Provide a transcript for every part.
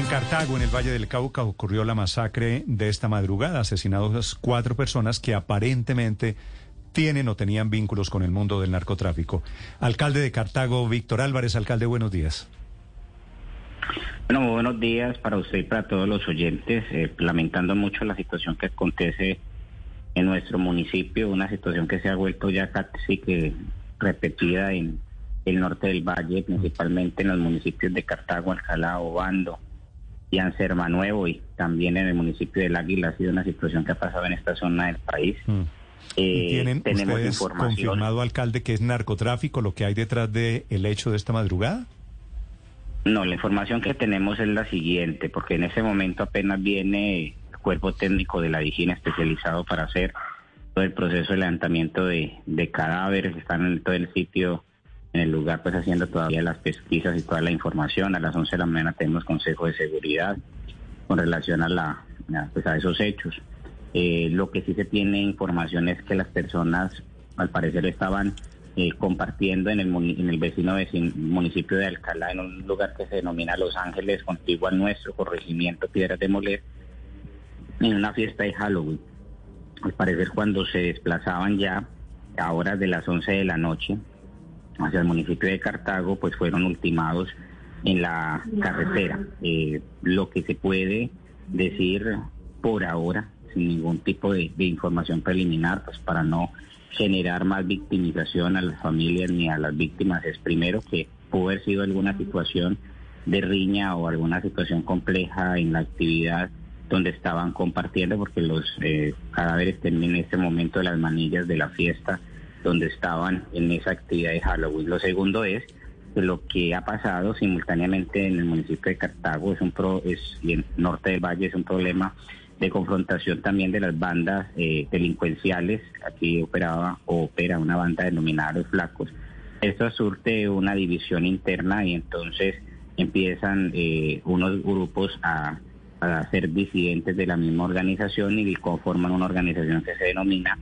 En Cartago, en el Valle del Cauca, ocurrió la masacre de esta madrugada. Asesinados cuatro personas que aparentemente tienen o tenían vínculos con el mundo del narcotráfico. Alcalde de Cartago, Víctor Álvarez. Alcalde, buenos días. Bueno, buenos días para usted y para todos los oyentes. Eh, lamentando mucho la situación que acontece en nuestro municipio, una situación que se ha vuelto ya casi que repetida en el norte del valle, principalmente en los municipios de Cartago, Alcalá, Obando y Anserma Nuevo y también en el municipio del Águila. Ha sido una situación que ha pasado en esta zona del país. Mm. Eh, ¿Tienen tenemos ustedes confirmado, alcalde, que es narcotráfico lo que hay detrás del el hecho de esta madrugada? No, la información que tenemos es la siguiente, porque en ese momento apenas viene el cuerpo técnico de la Vigina especializado para hacer todo el proceso de levantamiento de, de cadáveres, están en todo el sitio en el lugar pues haciendo todavía las pesquisas y toda la información. A las 11 de la mañana tenemos consejo de seguridad con relación a la pues a esos hechos. Eh, lo que sí se tiene información es que las personas al parecer estaban eh, compartiendo en el, en el vecino, municipio de Alcalá, en un lugar que se denomina Los Ángeles, contiguo a nuestro corregimiento Piedras de Moler, en una fiesta de Halloween. Al parecer cuando se desplazaban ya a horas de las 11 de la noche, hacia el municipio de Cartago, pues fueron ultimados en la carretera. Eh, lo que se puede decir por ahora, sin ningún tipo de, información preliminar, pues para no generar más victimización a las familias ni a las víctimas, es primero que pudo haber sido alguna situación de riña o alguna situación compleja en la actividad donde estaban compartiendo, porque los eh, cadáveres tienen en este momento las manillas de la fiesta donde estaban en esa actividad de Halloween. Lo segundo es que lo que ha pasado simultáneamente en el municipio de Cartago es un pro, es, y en norte del valle es un problema de confrontación también de las bandas eh, delincuenciales. Aquí operaba o opera una banda denominada Los Flacos. Esto surte una división interna y entonces empiezan eh, unos grupos a, a ser disidentes de la misma organización y conforman una organización que se denomina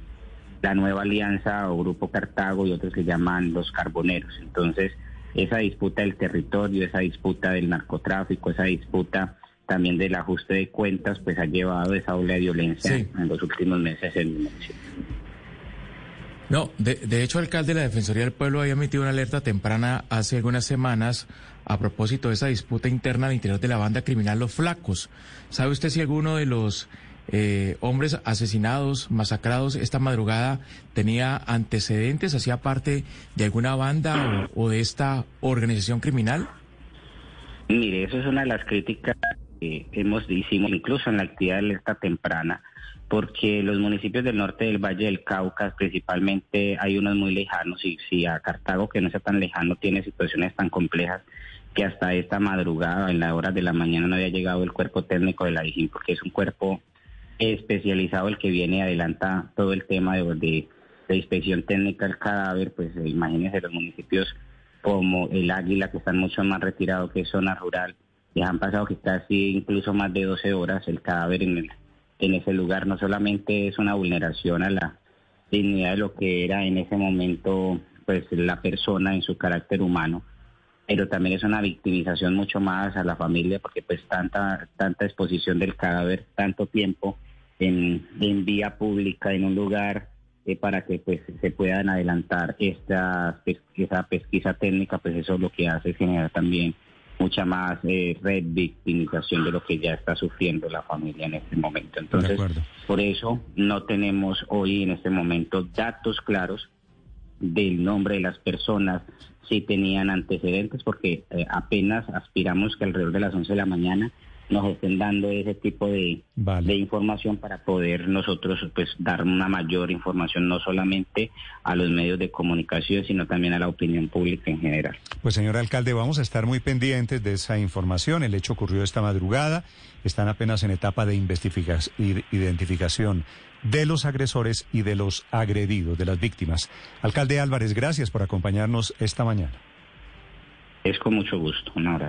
la nueva alianza o Grupo Cartago y otros que llaman los Carboneros. Entonces, esa disputa del territorio, esa disputa del narcotráfico, esa disputa también del ajuste de cuentas, pues ha llevado esa ola de violencia en los últimos meses en el municipio. No, de, de, hecho, alcalde, la Defensoría del Pueblo había emitido una alerta temprana hace algunas semanas a propósito de esa disputa interna al interior de la banda criminal Los Flacos. ¿Sabe usted si alguno de los eh, hombres asesinados, masacrados esta madrugada, tenía antecedentes, hacía parte de alguna banda o, de esta organización criminal? Mire, eso es una de las críticas que hemos hicimos incluso en la actividad de alerta temprana, porque los municipios del norte del Valle del Cauca, principalmente, hay unos muy lejanos, y si a Cartago, que no sea tan lejano, tiene situaciones tan complejas, que hasta esta madrugada, en la hora de la mañana, no había llegado el cuerpo técnico de la DIGIN, porque es un cuerpo especializado el que viene adelanta todo el tema de, de, inspección técnica del cadáver, pues eh, imagínense los municipios como el Águila, que están mucho más retirados que zona rural, ya han pasado que casi incluso más de 12 horas el cadáver en, en ese lugar. No solamente es una vulneración a la dignidad de lo que era en ese momento pues la persona en su carácter humano, pero también es una victimización mucho más a la familia porque pues tanta tanta exposición del cadáver, tanto tiempo en, vía pública, en un lugar eh, para que pues se puedan adelantar esta esa pesquisa técnica, pues eso lo que hace es generar también mucha más eh, revictimización de lo que ya está sufriendo la familia en este momento. Entonces, por eso no tenemos hoy en este momento datos claros del nombre de las personas, si tenían antecedentes, porque eh, apenas aspiramos que alrededor de las 11 de la mañana nos estén dando ese tipo de, de, información para poder nosotros pues dar una mayor información no solamente a los medios de comunicación sino también a la opinión pública en general. Pues señor alcalde, vamos a estar muy pendientes de esa información. El hecho ocurrió esta madrugada, están apenas en etapa de identificación de los agresores y de los agredidos, de las víctimas. Alcalde Álvarez, gracias por acompañarnos esta mañana. Es con mucho gusto. Un abrazo.